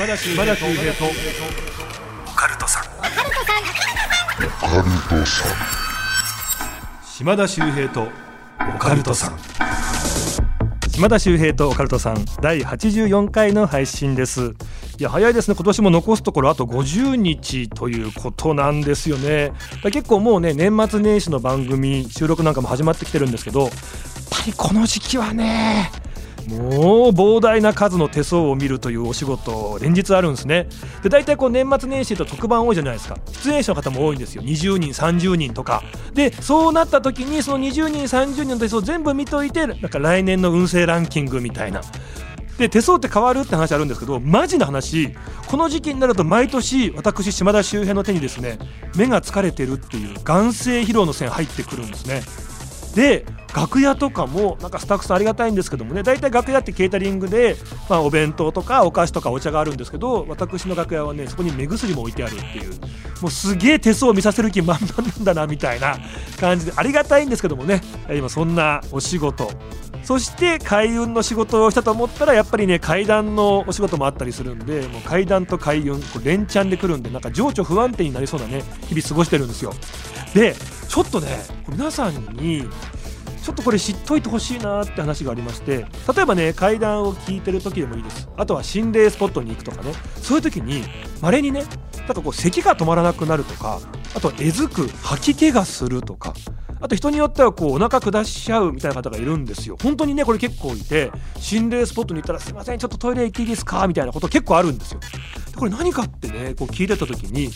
島田秀平とオカルトさん。島田秀平とオカルトさん。島田秀平とオカルトさん。第84回の配信です。いや早いですね。今年も残すところあと50日ということなんですよね。結構もうね年末年始の番組収録なんかも始まってきてるんですけどやっぱりこの時期はねもう膨大な数の手相を見るというお仕事連日あるんですね。で大体こう年末年始と特番多いじゃないですか。出演者の方も多いんですよ。20人30人とか。でそうなった時にその20人30人の手相全部見といてなんか来年の運勢ランキングみたいな。で手相って変わるって話あるんですけどマジな話。この時期になると毎年私島田周平の手にですね目が疲れてるっていう眼性疲労の線入ってくるんですね。で楽屋とかもなんかスタッフさんありがたいんですけどもね大体楽屋ってケータリングで、まあ、お弁当とかお菓子とかお茶があるんですけど私の楽屋はねそこに目薬も置いてあるっていう。もうすげえ手相を見させる気満々なんだなみたいな感じでありがたいんですけどもね今そんなお仕事そして開運の仕事をしたと思ったらやっぱりね階段のお仕事もあったりするんでもう階段と開運これ連チャンでくるんでなんか情緒不安定になりそうなね日々過ごしてるんですよ。でちょっとね皆さんにちょっとこれ知っといてほしいなって話がありまして例えばね階段を聞いてる時でもいいです。あとは心霊スポットに行くとかね。そういう時にまれにねなんかこう咳が止まらなくなるとかあとはえずく吐き気がするとかあと人によってはこうお腹下しちゃうみたいな方がいるんですよ。本当にねこれ結構いて心霊スポットに行ったらすいませんちょっとトイレ行っていいですかみたいなこと結構あるんですよ。これ何かってねこう聞いてた時に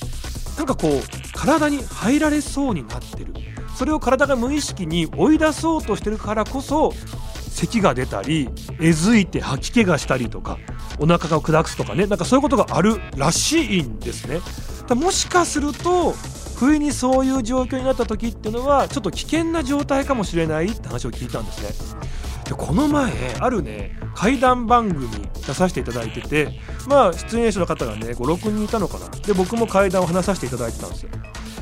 なんかこう体に入られそうになってる。それを体が無意識に追い出そうとしてるからこそ咳が出たりえずいて吐き気がしたりとかお腹が砕くとかねなんかそういうことがあるらしいんですね。だもしかすると不意にそういう状況になった時っていうのはちょっと危険な状態かもしれないって話を聞いたんですね。でこの前あるね怪談番組出させていただいててまあ出演者の方がね56人いたのかな。で僕も怪談を話させていただいてたんですよ。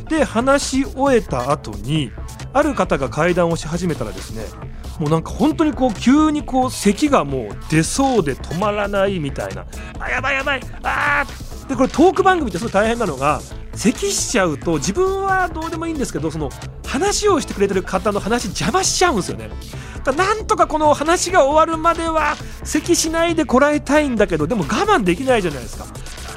で話し終えた後にある方が会談をし始めたらですねもうなんか本当にこう急にこう咳がもう出そうで止まらないみたいな。あやばいやばいあーでこれトーク番組ってすごい大変なのが咳しちゃうと自分はどうでもいいんですけどその話をしてくれてる方の話邪魔しちゃうんですよね。だなんとかこの話が終わるまでは咳しないでこらえたいんだけどでも我慢できないじゃないですか。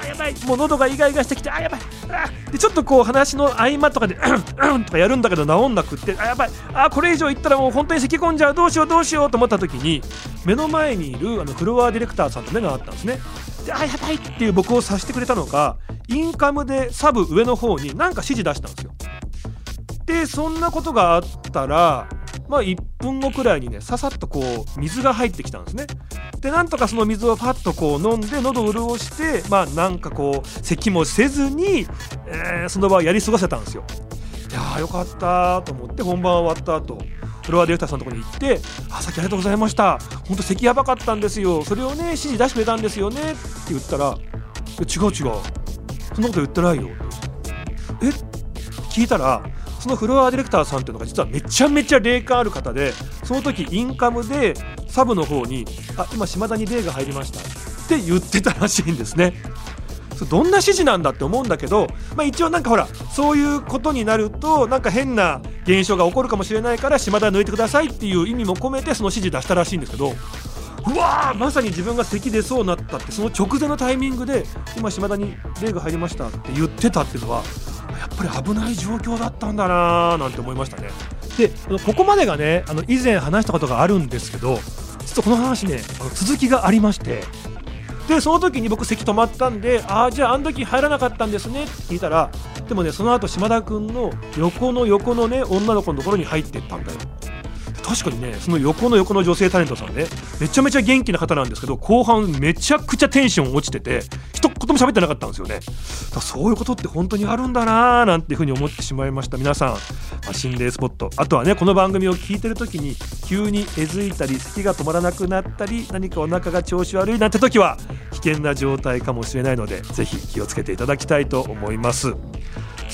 あやばいもう喉がイガイガしてきてあやばい。あでちょっとこう話の合間とかでうんうんとかやるんだけど治んなくってあやばい。あこれ以上言ったらもう本当に咳込んじゃうどうしようどうしようと思った時に目の前にいるあのフロアディレクターさんと目が合ったんですねあやばいっていう僕を察してくれたのかインカムでサブ上の方に何か指示出したんですよ。でそんなことがあったらまあ1分後くらいにねささっとこう水が入ってきたんですね。でなんとかその水をパッとこう飲んで喉を潤してまあなんかこう咳もせずに、えー、その場をやり過ごせたんですよ。いやーよかったと思って本番終わった後。フロアディレクターさんのとこに行って「あさっきありがとうございました。本当咳やばかったんですよ。それをね指示出してくれたんですよね」って言ったら「違う違う。そんなこと言ってないよ」え？聞いたらそのフロアディレクターさんっていうのが実はめちゃめちゃ霊感ある方でその時インカムでサブの方に「あ今島田に霊が入りました」って言ってたらしいんですね。どんな指示なんだって思うんだけど、まあ、一応なんかほらそういうことになるとなんか変な現象が起こるかもしれないから島田抜いてくださいっていう意味も込めてその指示出したらしいんですけどうわーまさに自分が咳出そうになったってその直前のタイミングで今島田に霊が入りましたって言ってたっていうのはやっぱり危ない状況だったんだなーなんて思いましたね。でここまでがねあの以前話したことがあるんですけど実はこの話ねあの続きがありましてでその時に僕席止まったんでああじゃああの時入らなかったんですねって聞いたらでもねその後島田君の横の横のね女の子のところに入ってったんだよ。確かにねその横の横の女性タレントさんねめちゃめちゃ元気な方なんですけど後半めちゃくちゃテンション落ちてて一言も喋ってなかったんですよね。だそういうことって本当にあるんだなーなんていうふうに思ってしまいました。皆さん、まあ、心霊スポット。あとはねこの番組を聞いてる時に急にえずいたり咳が止まらなくなったり何かお腹が調子悪いなんて時は危険な状態かもしれないのでぜひ気をつけていただきたいと思います。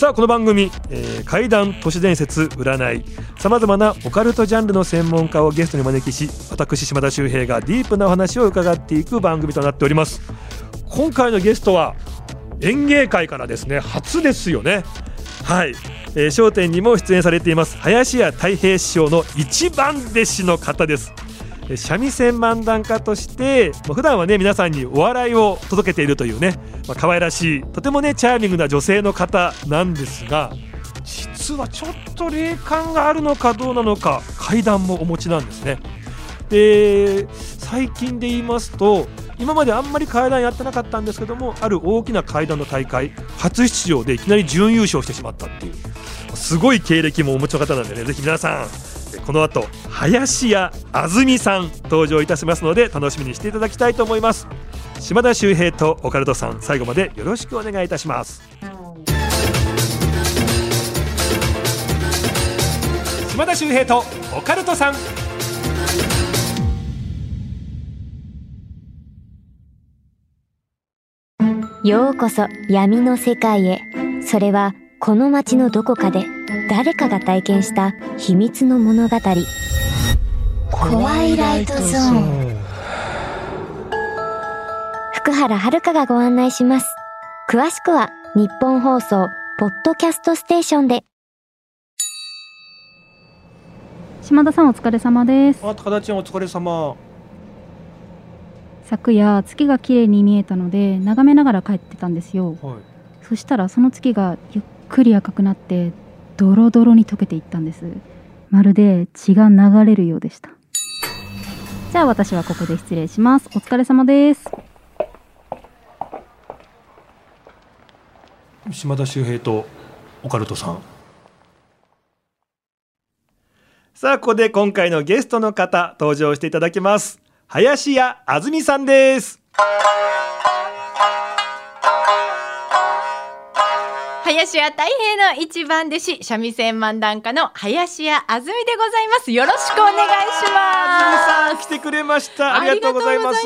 さあこの番組、えー、怪談都市伝説占いさまざまなオカルトジャンルの専門家をゲストに招きし私島田秀平がディープなお話を伺っていく番組となっております。今回のゲストは演芸界からですね初ですよね。はい。えー、笑点にも出演されています林家太平師匠の一番弟子の方です。三味線漫談家として普段はね皆さんにお笑いを届けているというね、まあ、可愛らしいとてもねチャーミングな女性の方なんですが実はちょっと霊感があるのかどうなのか階段もお持ちなんですね。で最近で言いますと今まであんまり階段やってなかったんですけどもある大きな階段の大会初出場でいきなり準優勝してしまったっていうすごい経歴もお持ちの方なんでねぜひ皆さんこの後林家あずみさん登場いたしますので楽しみにしていただきたいと思います。島田秀平とオカルトさん最後までよろしくお願いいたします。島田秀平とオカルトさん。ようこそ闇の世界へ。それはこの街のどこかで誰かが体験した秘密の物語。怖いライトゾーン。福原遥がご案内します。詳しくは日本放送ポッドキャストステーションで。島田さんお疲れ様です。あ高田ちゃんお疲れ様。昨夜月が綺麗に見えたので眺めながら帰ってたんですよ、はい、そしたらその月がゆっくり赤くなってドロドロに溶けていったんです。まるで血が流れるようでした。じゃあ私はここで失礼します。お疲れ様です。島田秀平とオカルトさん。さあここで今回のゲストの方登場していただきます。林家あずみさんです。林家太平の一番弟子三味線漫談家の林家あずみでございます。よろしくお願いします。あずみさん来てくれましたありがとうございます。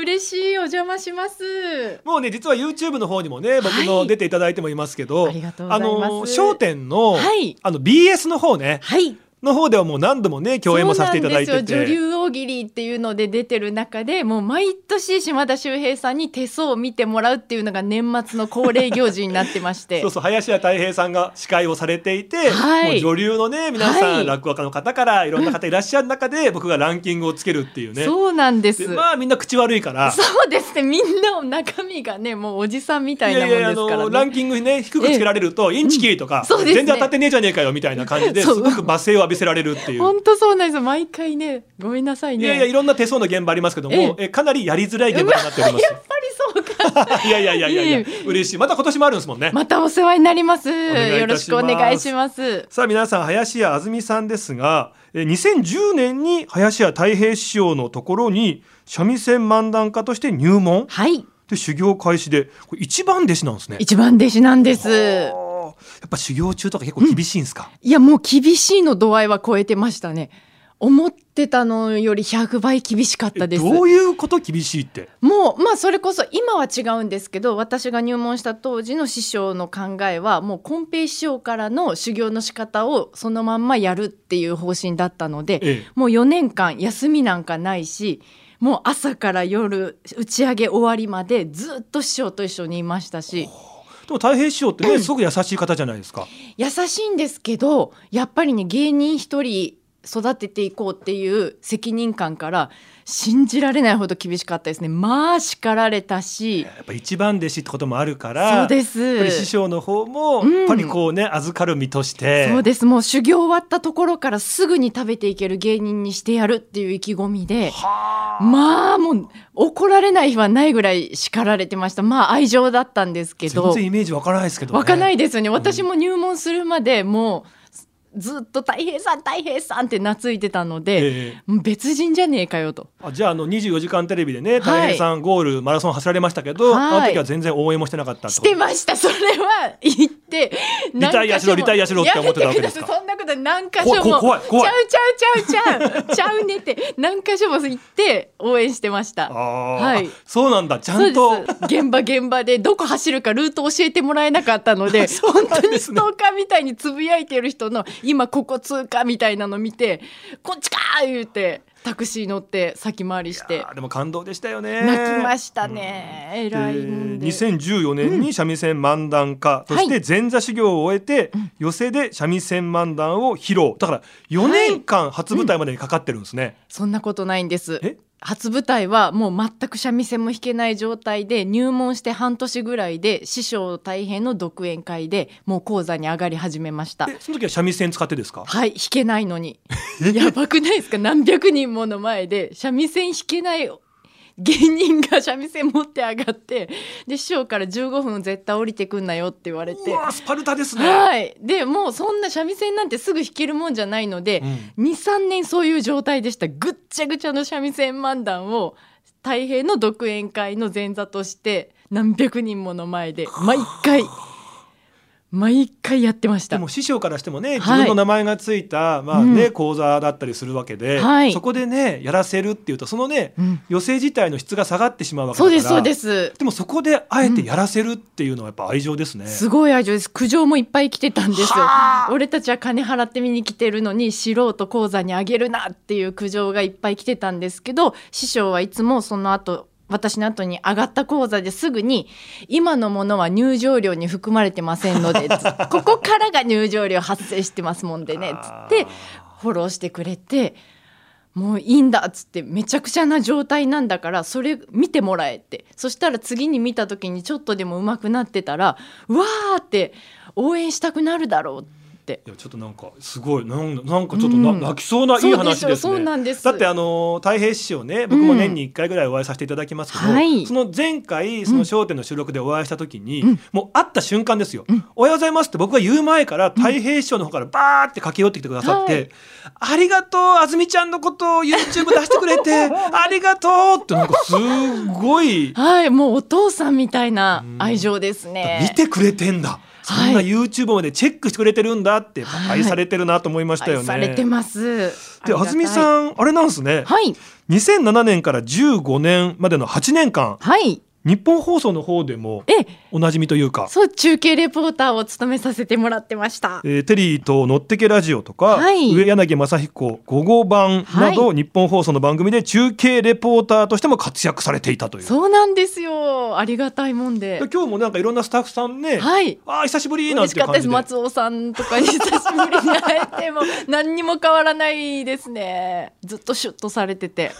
嬉しいお邪魔します。もうね実は YouTube の方にもね僕の出ていただいてもいますけど、はい、あの商店の、はい、あの BS の方ね、はい。の方ではもう何度もね共演もさせていただいてて。女流大喜利っていうので出てる中でもう毎年島田秀平さんに手相を見てもらうっていうのが年末の恒例行事になってまして。そうそう林家たい平さんが司会をされていて、はい、もう女流のね皆さん、はい、落語家の方からいろんな方いらっしゃる中で、僕がランキングをつけるっていうね。そうなんです。まあみんな口悪いから。そうですね。みんな中身がねもうおじさんみたいなもんですから、ね、ランキングね低くつけられるとインチキとか、うんね、全然当たってねえじゃねえかよみたいな感じですごく罵声を浴びせられるっていう。本当そうなんです。毎回ねごめんなさいね。いやいやいろんな手相の現場ありますけどもえかなりやりづらい現場になっております。やっぱりそうか。いやいやいやいやいや嬉しい。また今年もあるんですもんね。またお世話になります。よろしくお願いします。さあ皆さん林家あずみさんですがえ2010年に林家太平師匠のところに三味線漫談家として入門はい。で修行開始でこれ一番弟子なんですね。一番弟子なんです。やっぱ修行中とか結構厳しいんですか、うん、いやもう厳しいの度合いは超えてましたね思ってたのより100倍厳しかったですどういうこと厳しいって？もうまあそれこそ今は違うんですけど私が入門した当時の師匠の考えはもう金平師匠からの修行の仕方をそのまんまやるっていう方針だったので、ええ、もう4年間休みなんかないしもう朝から夜打ち上げ終わりまでずっと師匠と一緒にいましたし。でも太平師匠ってね、すごく優しい方じゃないですか。優しいんですけどやっぱりね芸人一人育てていこうっていう責任感から信じられないほど厳しかったですね。まあ叱られたし。やっぱ一番弟子ってこともあるからそうです。師匠の方もやっぱりこうね、うん、預かる身として。そうです。もう修行終わったところからすぐに食べていける芸人にしてやるっていう意気込みで。まあもう怒られない日はないぐらい叱られてました。まあ愛情だったんですけど。全然イメージわからないですけど、ね、わからないですよね。私も入門するまでもうずっと太平さん太平さんって懐いてたので、えー、別人じゃねえかよと。あじゃああの24時間テレビでね太平さんゴールマラソン走られましたけど、はい、あの時は全然応援もしてなかったしてました。それは言ってリタイアしろリタイアしろって思ってたわけですか？そんなこと何箇所も怖い怖い。ちゃうちゃうちゃうちゃうちゃうねって何箇所も行って応援してました。はい。そうなんだ。ちゃんと。現場現場でどこ走るかルート教えてもらえなかったのでね、本当にストーカーみたいにつぶやいてる人の今ここ通過みたいなの見てこっちか言うてタクシー乗って先回りして。でも感動でしたよね。泣きましたね、うん、偉いんで。2014年に三味線漫談家、うん、そして前座修行を終えて、はい、寄席で三味線漫談を披露。だから4年間初舞台までにかかってるんですね、はいうん、そんなことないんです。え？初舞台はもう全く三味線も弾けない状態で入門して半年ぐらいで師匠大変の独演会でもう講座に上がり始めました。その時は三味線使ってですか？はい弾けないのに。やばくないですか？何百人もの前で三味線弾けない芸人が三味線持って上がってで師匠から15分絶対降りてくんなよって言われて。スパルタですね。はい。でもうそんな三味線なんてすぐ弾けるもんじゃないので、うん、23年そういう状態でした。ぐっちゃぐちゃの三味線漫談を太平の独演会の前座として何百人もの前で毎回。毎回やってました。でも師匠からしてもね自分の名前がついた、はい、まあね、うん、講座だったりするわけで、はい、そこでねやらせるっていうとそのね、うん、寄席自体の質が下がってしまうわけだからそうですそうです。でもそこであえてやらせるっていうのはやっぱ愛情ですね、うん、すごい愛情です。苦情もいっぱい来てたんですよ。俺たちは金払って見に来てるのに素人講座にあげるなっていう苦情がいっぱい来てたんですけど師匠はいつもその後私の後に上がった講座ですぐに今のものは入場料に含まれてませんので ここからが入場料発生してますもんでねつってフォローしてくれてもういいんだっつってめちゃくちゃな状態なんだからそれ見てもらえってそしたら次に見た時にちょっとでも上手くなってたらうわーって応援したくなるだろうって。って。いやちょっとなんかすごいなんなんかちょっとな、うん、泣きそうないい話ですね。だってあの太平師匠ね僕も年に1回ぐらいお会いさせていただきますけど、うん、その前回その『笑点』の収録でお会いした時に、うん、もう会った瞬間ですよ、おはようございます」って僕が言う前から太平師匠の方からバーって駆け寄ってきてくださって「ありがとうあずみちゃんのことを YouTube 出してくれて ありがとう」ってなんかすごいはいもうお父さんみたいな愛情ですね。見てくれてんだそんな YouTube までチェックしてくれてるんだって愛されてるなと思いましたよね。されてます。で安住さんあれなんですね。はい。2007年から15年までの8年間。はい。日本放送の方でもおなじみというか。そう中継レポーターを務めさせてもらってました、えー、テリーとのってけラジオとか、はい、上柳正彦午後版など、はい、日本放送の番組で中継レポーターとしても活躍されていたという。そうなんですよ。ありがたいもんで。今日もなんかいろんなスタッフさんね、はい、あ久しぶりなんて感じで。松尾さんとかに久しぶりに会えても何にも変わらないですね。ずっとシュッとされてて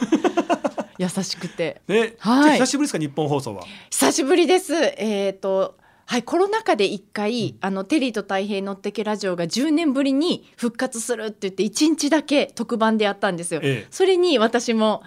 優しくて。ね、はい、久しぶりですか日本放送は。久しぶりです。えっ、ー、と。はい、コロナ禍で一回、うん、あのテリーと太平のってけラジオが10年ぶりに復活するって言って1日だけ特番でやったんですよ。ええ、それに私も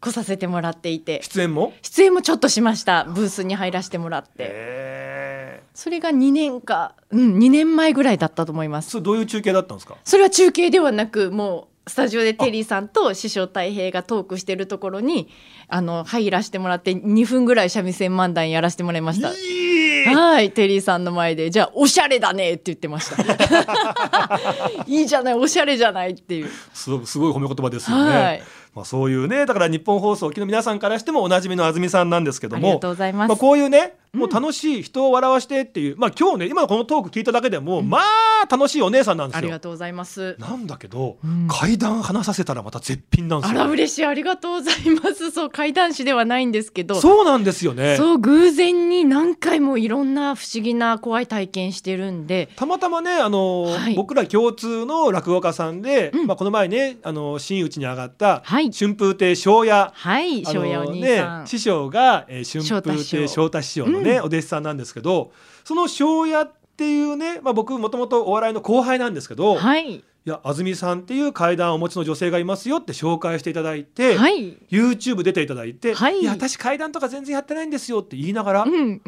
来させてもらっていて出演も？出演もちょっとしましたブースに入らせてもらって、えー、それが2年かうん2年前ぐらいだったと思いますそれどういう中継だったんですか？それは中継ではなくもうスタジオでテリーさんと師匠太平がトークしてるところにあの入らせてもらって2分ぐらい三味線漫談やらせてもらいました。はいテリーさんの前でじゃあおしゃれだねって言ってました。いいじゃないおしゃれじゃないっていう。すごい褒め言葉ですよね、はい。まあ、そういうねだから日本放送機の皆さんからしてもおなじみの安住さんなんですけどもありがとうございます、まあ、こういうねもう楽しい人を笑わしてっていう、まあ今日ね今このトーク聞いただけでも、うん、まあ楽しいお姉さんなんですよ。ありがとうございます。なんだけど、うん、階段話させたらまた絶品なんですよ。あら嬉しい。ありがとうございます。そう階段師ではないんですけどそうなんですよね。そう偶然に何回もいろんな不思議な怖い体験してるんで。たまたまねあの、はい、僕ら共通の落語家さんで、うん、まあこの前ねあの真打ちに上がった、はい、春風亭昇也はい昇也お兄さん、ね、師匠が、えー、春風亭昇太師匠のね、お弟子さんなんですけどその庄屋っていうね、まあ、僕もともとお笑いの後輩なんですけど、はい、いや安住さんっていう階段をお持ちの女性がいますよって紹介していただいて、はい、YouTube 出ていただいて、はい、いや私階段とか全然やってないんですよって言いながら、うん、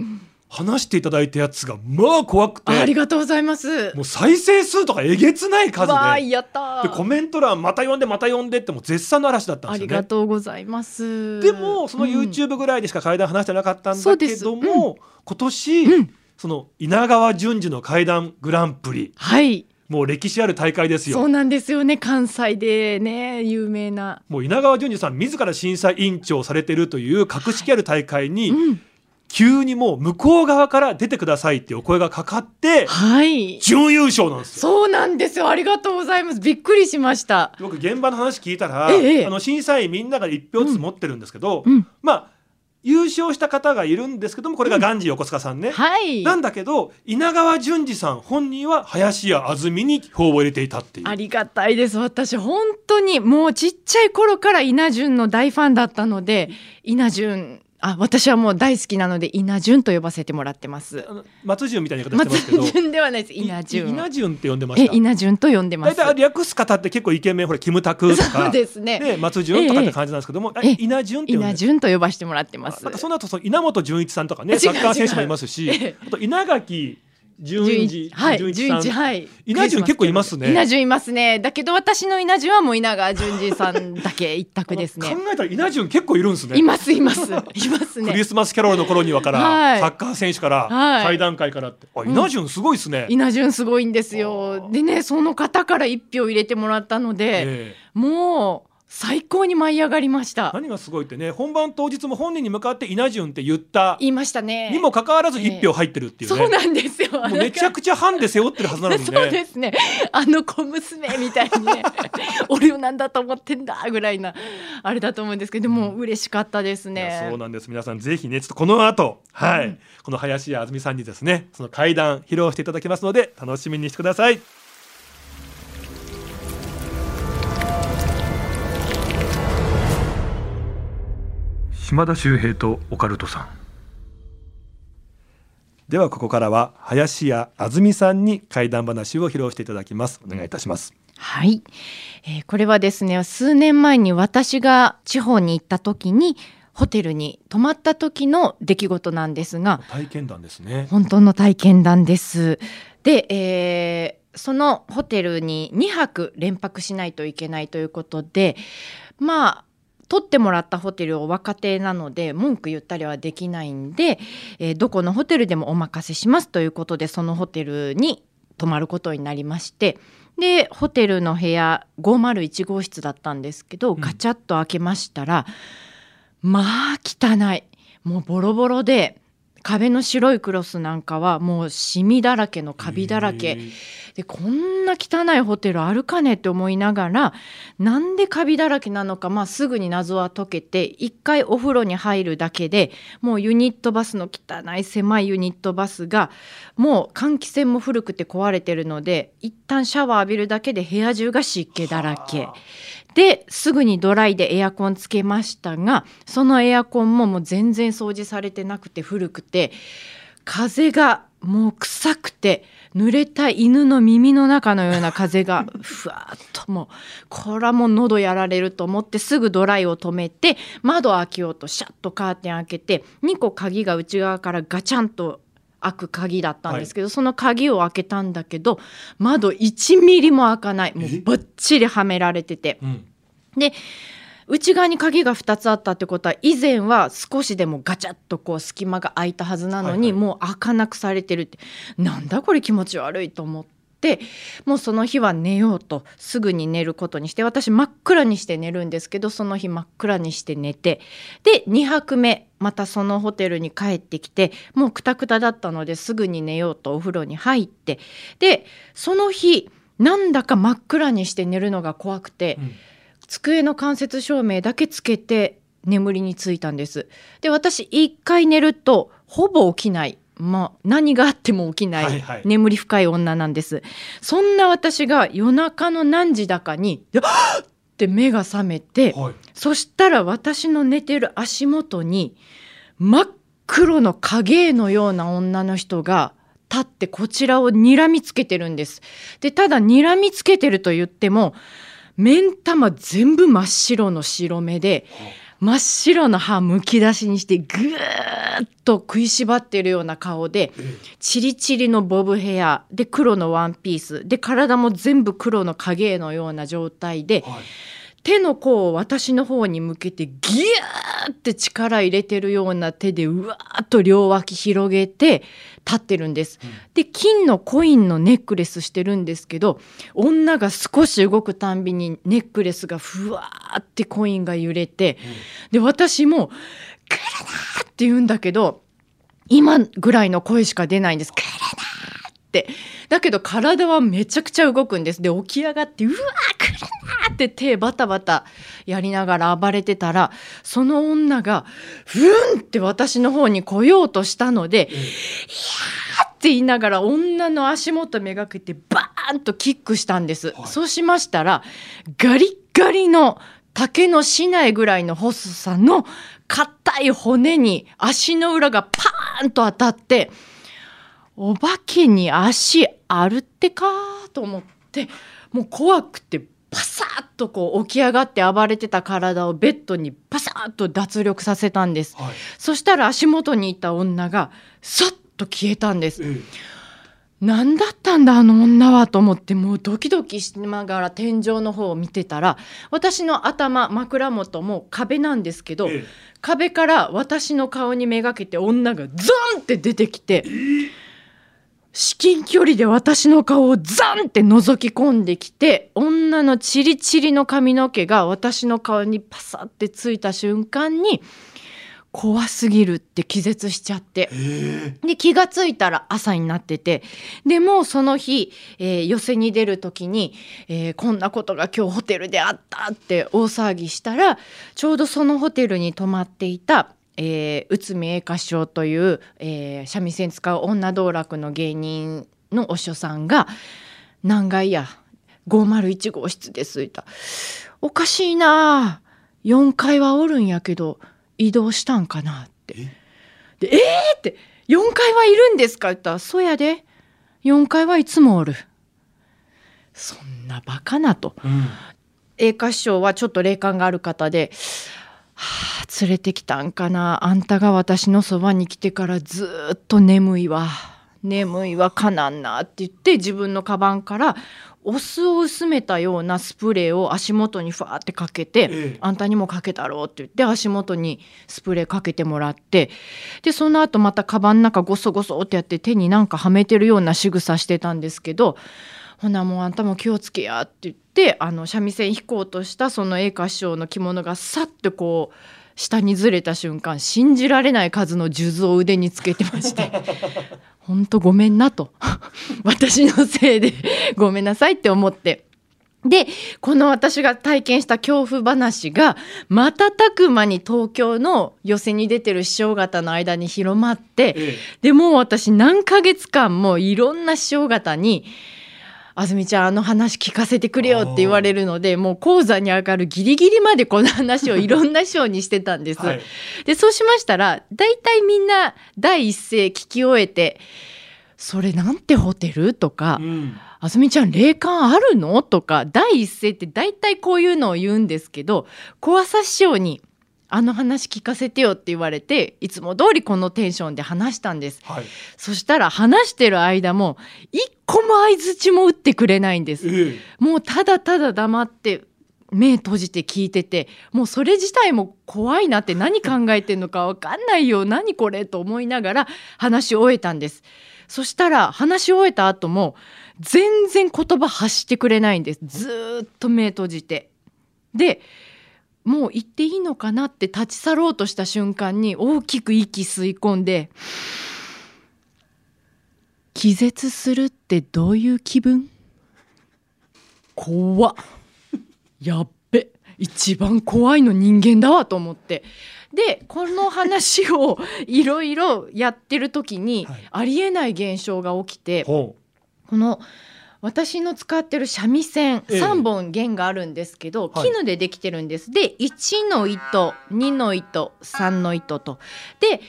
話していただいたやつがまあ怖くて。ありがとうございます。もう再生数とかえげつない数で。やったでコメント欄また読んでまた読んでっても絶賛の嵐だったんですよね。ありがとうございます。でもその YouTube ぐらいでしか階段話してなかったんだけども、うん、今年、うん、その稲川淳二の階段グランプリ。はい。もう歴史ある大会ですよ。そうなんですよね。関西でね有名な。もう稲川淳二さん自ら審査委員長されてるという格式ある大会に、うん急にもう向こう側から出てくださいっていうお声がかかって、はい、準優勝なんですそうなんですよ。ありがとうございます。びっくりしました。僕現場の話聞いたら、ええ、あの審査員みんなが1票ずつ持ってるんですけど、うんうん、まあ優勝した方がいるんですけどもこれがガンジー横須賀さんね、うんはい、なんだけど稲川淳二さん本人は林家あずみに票を入れていたっていう。ありがたいです。私本当にもうちっちゃい頃から稲潤の大ファンだったので稲潤あ、私はもう大好きなので稲潤と呼ばせてもらってます。松潤みたいな言い方してますけど。松潤ではないです。稲潤。稲潤って呼んでました。稲潤と呼んでます。大体略す方って結構イケメンほらキムタクとか。そうですね。で松潤とかって感じなんですけども、え稲潤って稲潤と呼ばせてもらってます。なんかその後その稲本潤一さんとかねサッカー選手もいますし、あと稲垣順次はい順次はい。稲潤結構いますね。稲潤いますね。だけど私の稲潤はもう稲川淳二さんだけ一択ですね。考えたら稲潤結構いるんですね。いますいます。いますね。クリスマスキャロルの頃にはから、はい、サッカー選手から、はい、会談会からって。あ稲潤すごいですね、稲潤すごいんですよ。でねその方から一票入れてもらったので、えー、もう最高に舞い上がりました。何がすごいってね本番当日も本人に向かって稲潤って言った。言いましたね。にもかかわらず一票入ってるっていう、ね。えー、そうなんですよ。めちゃくちゃハンで背負ってるはずなのにね。そうですね。あの小娘みたいにね。俺をなんだと思ってんだぐらいなあれだと思うんですけどでも嬉しかったですね。そうなんです。皆さんぜひねちょっとこの後はい、うん、この林家あずみさんにですねその階段披露していただきますので楽しみにしてください島田秀平とオカルトさん。ではここからは林家あずみさんに怪談話を披露していただきます。お願いいたします。はい、えー、これはですね数年前に私が地方に行った時にホテルに泊まった時の出来事なんですが体験談ですね。本当の体験談です。で、えー、そのホテルに2泊連泊しないといけないということでまあ取ってもらったホテルを若手なので文句言ったりはできないんで、えー、どこのホテルでもお任せしますということでそのホテルに泊まることになりましてでホテルの部屋501号室だったんですけど、ガチャッと開けましたらまあ汚い。もうボロボロで壁の白いクロスなんかはもうシミだらけのカビだらけ。でこんな汚いホテルあるかねって思いながらなんでカビだらけなのか、まあ、すぐに謎は解けて一回お風呂に入るだけでもうユニットバスの汚い狭いユニットバスがもう換気扇も古くて壊れてるので一旦シャワー浴びるだけで部屋中が湿気だらけ。ですぐにドライでエアコンつけましたがそのエアコンももう全然掃除されてなくて古くて風がもう臭くて濡れた犬の耳の中のような風が ふわっともうこれはもう喉やられると思ってすぐドライを止めて窓開けようとシャッとカーテン開けて2個鍵が内側からガチャンと開く鍵だったんですけど、はい、その鍵を開けたんだけど窓1ミリも開かない。もうばっちりはめられてて、うん、で内側に鍵が2つあったってことは以前は少しでもガチャッとこう隙間が空いたはずなのに、はいはい、もう開かなくされてるって。なんだこれ気持ち悪いと思って。もうその日は寝ようとすぐに寝ることにして私真っ暗にして寝るんですけどその日真っ暗にして寝てで2泊目またそのホテルに帰ってきてもうくたくただったのですぐに寝ようとお風呂に入ってでその日なんだか真っ暗にして寝るのが怖くて。うん机の間接照明だけつけて眠りについたんですで私一回寝るとほぼ起きないまあ、何があっても起きない、はいはい、眠り深い女なんです。そんな私が夜中の何時だかに「って目が覚めて、はい、そしたら私の寝てる足元に真っ黒の影のような女の人が立ってこちらを睨みつけてるんです。でただ睨みつけてると言っても目ん玉全部真っ白の白目で、真っ白な歯むき出しにしてぐーっと食いしばってるような顔でチリチリのボブヘアで黒のワンピースで体も全部黒の影のような状態で、はい、手の甲を私の方に向けてギューって力入れてるような手でうわーっと両脇広げて立ってるんです。うん、で金のコインのネックレスしてるんですけど女が少し動くたんびにネックレスがふわーってコインが揺れて、うん、で私も「来るな!」って言うんだけど今ぐらいの声しか出ないんです。来るなって。だけど体はめちゃくちゃ動くんです。で、起き上がって、うわー来るなって手バタバタやりながら暴れてたら、その女が、ふんって私の方に来ようとしたので、いやーって言いながら女の足元めがけてバーンとキックしたんです。はい、そうしましたら、ガリッガリの竹の市内ぐらいの細さの硬い骨に足の裏がパーンと当たって、お化けに足あるってかと思ってもう怖くてパサッとこう起き上がって暴れてた体をベッドにパサッと脱力させたんです、はい、そしたら足元にいた女がさっと消えたんです、うん何だったんだあの女はと思ってもうドキドキしながら天井の方を見てたら私の頭枕元も壁なんですけど、ええ、壁から私の顔にめがけて女がゾンって出てきて。え至近距離で私の顔をザンって覗き込んできて女のチリチリの髪の毛が私の顔にパサってついた瞬間に怖すぎるって気絶しちゃって。で気がついたら朝になってて。でもその日、えー、寄せに出る時に、えー、こんなことが今日ホテルであったって大騒ぎしたらちょうどそのホテルに泊まっていたえー、内海栄華師匠という、えー、三味線使う女道楽の芸人のお師匠さんが「何階や501号室です」言った「おかしいな4階はおるんやけど移動したんかな」って「でえー!」って「4階はいるんですか?」言ったら「そうやで4階はいつもおる」そんなバカなと。うん、栄華師匠はちょっと霊感がある方ではあ、連れてきたんかな。あんたが私のそばに来てからずっと眠いわ。眠いわかなんなって言って自分のカバンからお酢を薄めたようなスプレーを足元にふわってかけて、ええ、あんたにもかけたろうって言って足元にスプレーかけてもらってでその後またカバンの中ゴソゴソってやって手になんかはめてるような仕草してたんですけどほなもうあんたも気をつけやって言ってあの三味線弾こうとしたその栄華師匠の着物がさっとこう下にずれた瞬間信じられない数の数珠を腕につけてまして 本当ごめんなと 私のせいで ごめんなさいって思って。でこの私が体験した恐怖話が瞬く間に東京の寄席に出てる師匠方の間に広まって、ええ、でもう私何ヶ月間もいろんな師匠方にあずみちゃんあの話聞かせてくれよって言われるのでもう講座に上がるギリギリまでこの話をいろんな章にしてたんです。はい、でそうしましたら大体みんな第一声聞き終えて「それなんてホテル?」とか、うん、あずみちゃん霊感あるの?」とか第一声って大体こういうのを言うんですけど小朝師匠に「あの話聞かせてよって言われていつも通りこのテンションで話したんです、はい、そしたら話してる間も一個も相づちも打ってくれないんです、えー、もうただただ黙って目閉じて聞いててもうそれ自体も怖いなって何考えてんのか分かんないよ何これと思いながら話し終えたんです。そしたら話し終えた後も全然言葉発してくれないんです。ずっと目閉じて。でもう行っていいのかなって立ち去ろうとした瞬間に大きく息吸い込んで気絶するってどういう気分？怖っ。やっべ。一番怖いの人間だわと思って。でこの話を いろいろやってる時に、ありえない現象が起きてこの「私の使ってる三味線3本弦があるんですけど、ええ、絹でできてるんです。で1の糸2の糸3の糸と。で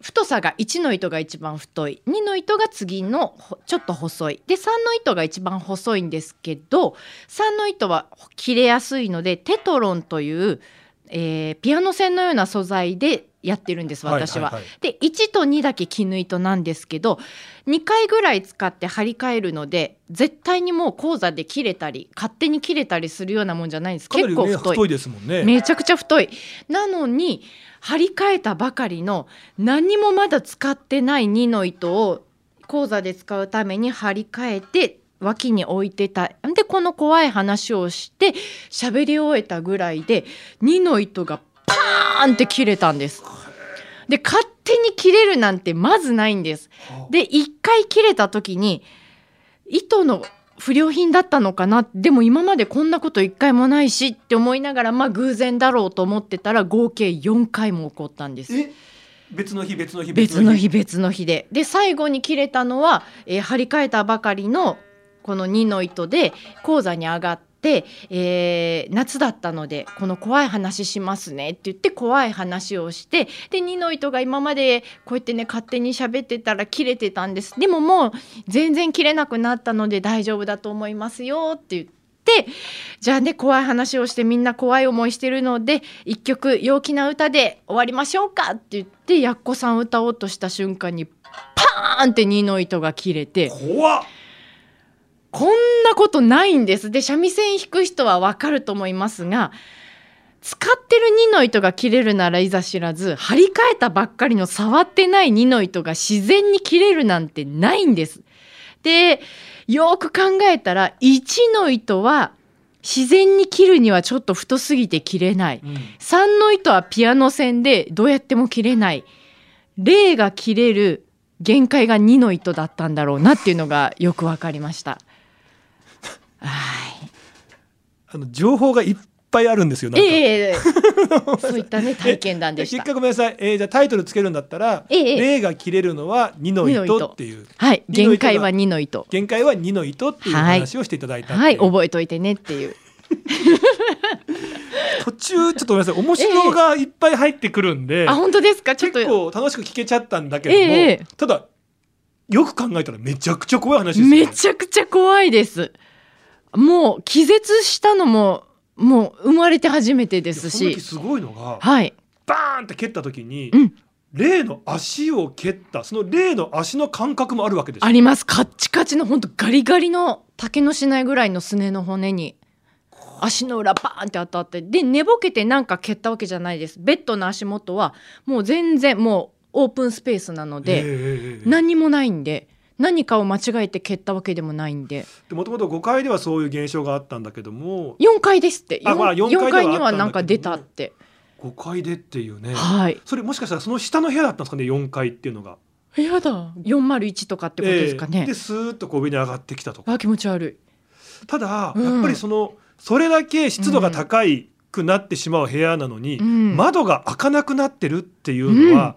太さが1の糸が一番太い。2の糸が次のちょっと細い。で3の糸が一番細いんですけど3の糸は切れやすいのでテトロンという、えー、ピアノ線のような素材でやってるんです私は。で1と2だけ絹糸なんですけど2回ぐらい使って張り替えるので絶対にもう講座で切れたり勝手に切れたりするようなもんじゃないんです。結構太い。太いですもんね。めちゃくちゃ太い。なのに張り替えたばかりの何もまだ使ってない2の糸を講座で使うために張り替えて脇に置いてた。でこの怖い話をして喋り終えたぐらいで2の糸がパーンって切れたんです。で勝手に切れるなんてまずないんです。で一回切れた時に糸の不良品だったのかな？でも今までこんなこと一回もないしって思いながらまあ偶然だろうと思ってたら合計4回も起こったんです。え？別の日別の日別の日別の日でで最後に切れたのは、えー張り替えたばかりのこの2の糸で講座に上がって、えー夏だったのでこの怖い話しますねって言って怖い話をしてで2の糸が今までこうやってね勝手に喋ってたら切れてたんですでももう全然切れなくなったので大丈夫だと思いますよって言って。じゃあね怖い話をしてみんな怖い思いしてるので一曲陽気な歌で終わりましょうかって言ってやっこさん歌おうとした瞬間にパーンって2の糸が切れて怖っこんなことないんです。で三味線弾く人はわかると思いますが使ってる2の糸が切れるならいざ知らず張り替えたばっかりの触ってない2の糸が自然に切れるなんてないんです。でよく考えたら1の糸は自然に切るにはちょっと太すぎて切れない。うん3の糸はピアノ線でどうやっても切れない0が切れる限界が2の糸だったんだろうなっていうのがよくわかりました。はい。あの情報がいっぱいあるんですよなんか、ええ そういったね体験談でした。ごめんなさい、えーじゃあタイトルつけるんだったら「ええ霊が切れるのは2の二の糸糸」っていうはい。二の糸が限界は2の糸。限界は2の糸っていうはい話をしていただいたっていうはい。覚えといてねっていう。途中ちょっとごめんなさい面白がいっぱい入ってくるんで、あ本当ですか？ちょっと結構楽しく聞けちゃったんだけども、ええただよく考えたらめちゃくちゃ怖い話ですよね。めちゃくちゃ怖いです。もう気絶したのももう生まれて初めてですし。いやその時すごいのがはい。バーンって蹴った時に、うん。霊の足を蹴ったその霊の足の感覚もあるわけですよ。あります。カッチカチの本当ガリガリの竹のしないぐらいのすねの骨に足の裏バーンって当たってで寝ぼけてなんか蹴ったわけじゃないです。ベッドの足元はもう全然もうオープンスペースなので、何にもないんで何かを間違えて蹴ったわけでもないんで。もともと5階ではそういう現象があったんだけども。4階ですって。あまあ四階では4階にはなんか出たって。5階でっていうね、はい。それもしかしたらその下の部屋だったんですかね4階っていうのが。やだ。401とかってことですかね。ええ、でスーッとこう上に上がってきたとか。あ気持ち悪い。ただ、うん。やっぱりそのそれだけ湿度が高いくなってしまう部屋なのに、うん。窓が開かなくなってるっていうのは、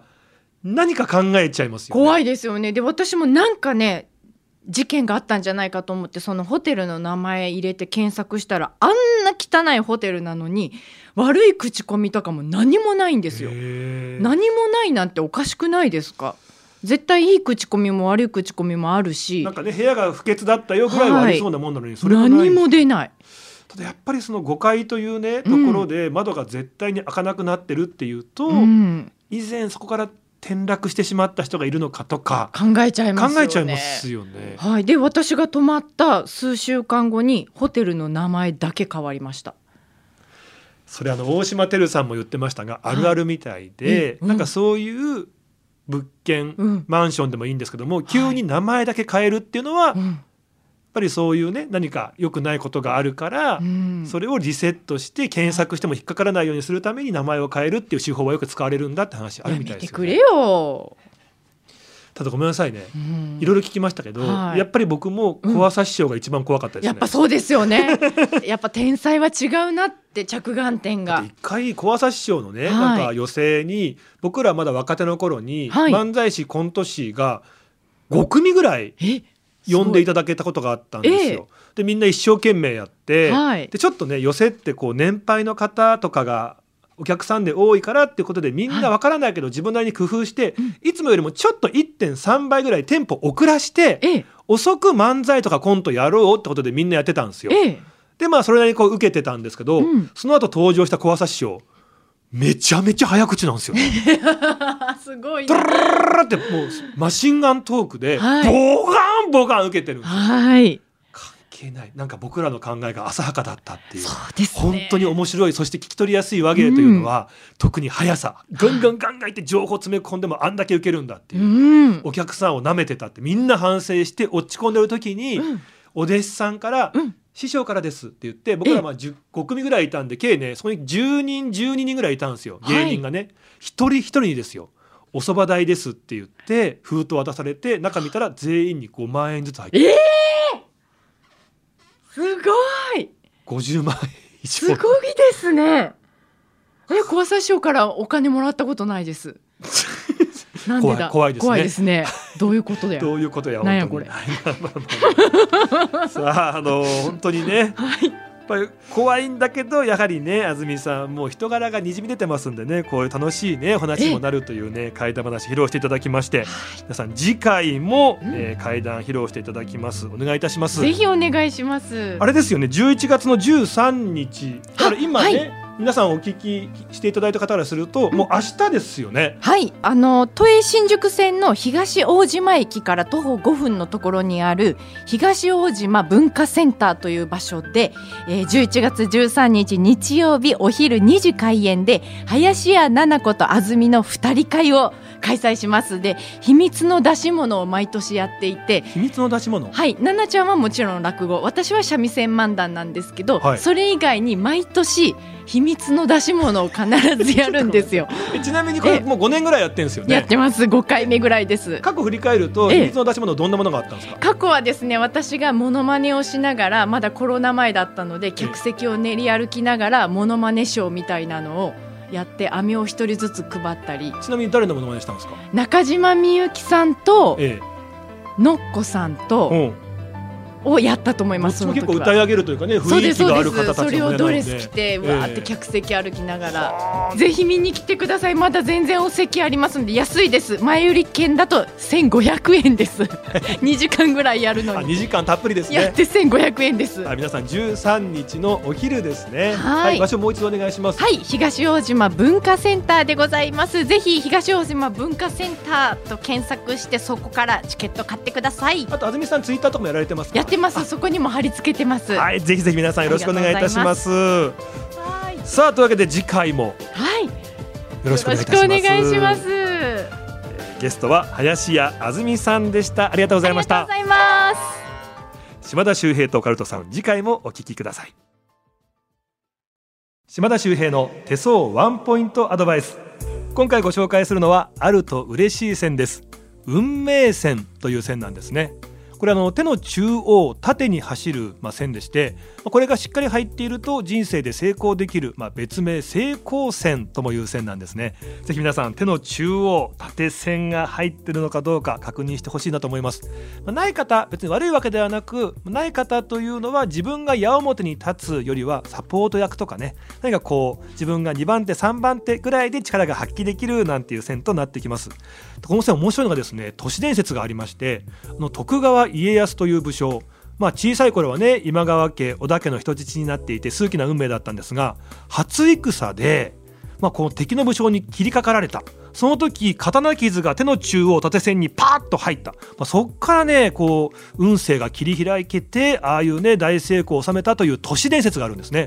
何か考えちゃいますよね。怖いですよね。で私もなんかね事件があったんじゃないかと思ってそのホテルの名前入れて検索したらあんな汚いホテルなのに悪い口コミとかも何もないんですよ。何もないなんておかしくないですか。絶対いい口コミも悪い口コミもあるし。なんかね部屋が不潔だったよぐらいはありそうなもんなのに、それもない何も出ない。ただやっぱりその5階というねところで窓が絶対に開かなくなってるっていうと、うん、以前そこから転落してしまった人がいるのかとか考えちゃいますよね。考えちゃいますよね。はい、で私が泊まった数週間後にホテルの名前だけ変わりました。それあの大島てるさんも言ってましたが、あるあるみたいで、うんなんかそういう物件、うんマンションでもいいんですけども急に名前だけ変えるっていうのは、うんぱりそういうね何か良くないことがあるから、うんそれをリセットして検索しても引っかからないようにするために名前を変えるっていう手法はよく使われるんだって話あるやみたいですよ、ね。よ。ただごめんなさいね。うんいろいろ聞きましたけど、はいやっぱり僕も怖さ師匠が一番怖かったですね。やっぱそうですよね。やっぱ天才は違うなって着眼点が。一回小朝師匠のね、はいなんか寄席に僕らまだ若手の頃に、はい漫才師コント師が5組ぐらいえ、呼んでいた。ただけたことがあったんですよ。でみんな一生懸命やって、はい。でちょっとね寄席ってこう年配の方とかがお客さんで多いからっていうことでみんなわからないけど自分なりに工夫して、いつもよりもちょっと1.3倍ぐらいテンポ遅らしてええ、遅く漫才とかコントやろうってことでみんなやってたんですよ。ええ、でまあそれなりにこう受けてたんですけど、うん。その後登場した小朝師匠めちゃめちゃ早口なんですよ。あ すごいドね。ってもうマシンガントークで、はいボガンボガン受けてるんですよはい。関係ないなんか僕らの考えが浅はかだったっていうそうですね。本当に面白いそして聞き取りやすい話芸というのは、特に速さガンガンガンガンいって情報詰め込んでもあんだけ受けるんだっていうう、ん。お客さんを舐めてたってみんな反省して落ち込んでる時に、うんお弟子さんから、うん師匠からですって言って僕らまあ10 5組ぐらいいたんで計ねそこに10人12人ぐらいいたんですよはい。芸人がね、一人一人にですよ。お蕎麦代ですって言って封筒渡されて中見たら全員に5万円ずつ入ってええー、すごい！50万円以上。すごいですね。え小朝師匠からお金もらったことないです なんでだ？怖いですね。怖いですね。どういうことだよ。どういうことやなんやこれ。さああの本当にね、はい。やっぱり怖いんだけどやはりね安住さんもう人柄がにじみ出てますんでねこういう楽しいねお話にもなるというね怪談話披露していただきまして、皆さん次回も、うん、えー、怪談披露していただきます。お願いいたします。ぜひお願いします。あれですよね11月の13日。今ね、はい皆さんお聞きしていただいた方からすると、もう明日ですよね。はい。あの都営新宿線の東大島駅から徒歩5分のところにある東大島文化センターという場所で、えー、11月13日日曜日お昼2時開演で林家奈々子と安住の二人会を開催します。で秘密の出し物を毎年やっていて秘密の出し物？はい。奈々ちゃんはもちろん落語。私は三味線漫談なんですけど、はい、それ以外に毎年秘密の出し物を必ずやるんですよ。ちなみにこれもう5年ぐらいやってるんですよね。やってます。5回目ぐらいです。過去振り返ると秘密の出し物どんなものがあったんですか？過去はですね私がモノマネをしながらまだコロナ前だったので客席を練り歩きながらモノマネショーみたいなのをやって飴を一人ずつ配ったり。ちなみに誰のものまねしたんですか？中島みゆきさんと、ええ、のっこさんと、をやったと思います結構歌い上げるというかね雰囲気がある方たちそれをドレス着てわーって客席歩きながら、えー、ぜひ見に来てください。まだ全然お席ありますんで安いです。前売り券だと1500円です。2時間ぐらいやるのに。2時間たっぷりですね。やって1500円です。皆さん13日のお昼ですね。はい、場所もう一度お願いします。はい東大島文化センターでございます。ぜひ東大島文化センターと検索してそこからチケット買ってください。あと安住さんツイッターとかもやられてますやってます。そこにも貼り付けてます。はいぜひぜひ皆さんよろしくお願いいたします。はい。さあというわけで次回も。はい。よろしくお願いします。ゲストは林家あずみさんでした。ありがとうございました。ありがとうございます。島田秀平とオカルトさん次回もお聞きください。島田秀平の手相ワンポイントアドバイス。今回ご紹介するのはあると嬉しい線です。運命線という線なんですねこれあの手の中央縦に走る、ま、線でしてこれがしっかり入っていると人生で成功できる、まあ、別名成功線ともいう線なんですね。ぜひ皆さん手の中央縦線が入ってるのかどうか確認してほしいなと思います、まあ、ない方別に悪いわけではなくない方というのは自分が矢面に立つよりはサポート役とかね何かこう自分が2番手3番手ぐらいで力が発揮できるなんていう線となってきます。この線面白いのがですね都市伝説がありましてあの徳川家康という武将。まあ、小さい頃はね今川家織田家の人質になっていて数奇な運命だったんですが初戦で、まあ、この敵の武将に切りかかられた。その時刀傷が手の中央縦線にパーッと入った、まあ、そっからねこう運勢が切り開けてああいうね大成功を収めたという都市伝説があるんですね。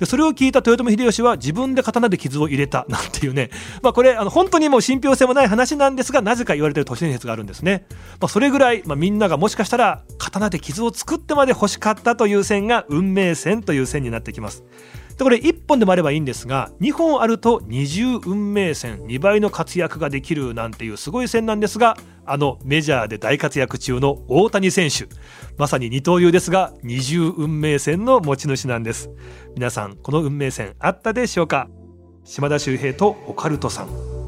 でそれを聞いた豊臣秀吉は自分で刀で傷を入れた なんていうね、まあ、これあの本当にもう信憑性もない話なんですがなぜか言われてる都市伝説があるんですね、まあ、それぐらい、まあ、みんながもしかしたら刀で傷を作ってまで欲しかったという線が運命線という線になってきます。でこれ1本でもあればいいんですが2本あると二重運命線2倍の活躍ができるなんていうすごい線なんですがあのメジャーで大活躍中の大谷選手。まさに二刀流ですが二重運命線の持ち主なんです。皆さんこの運命線あったでしょうか？島田秀平とオカルトさん。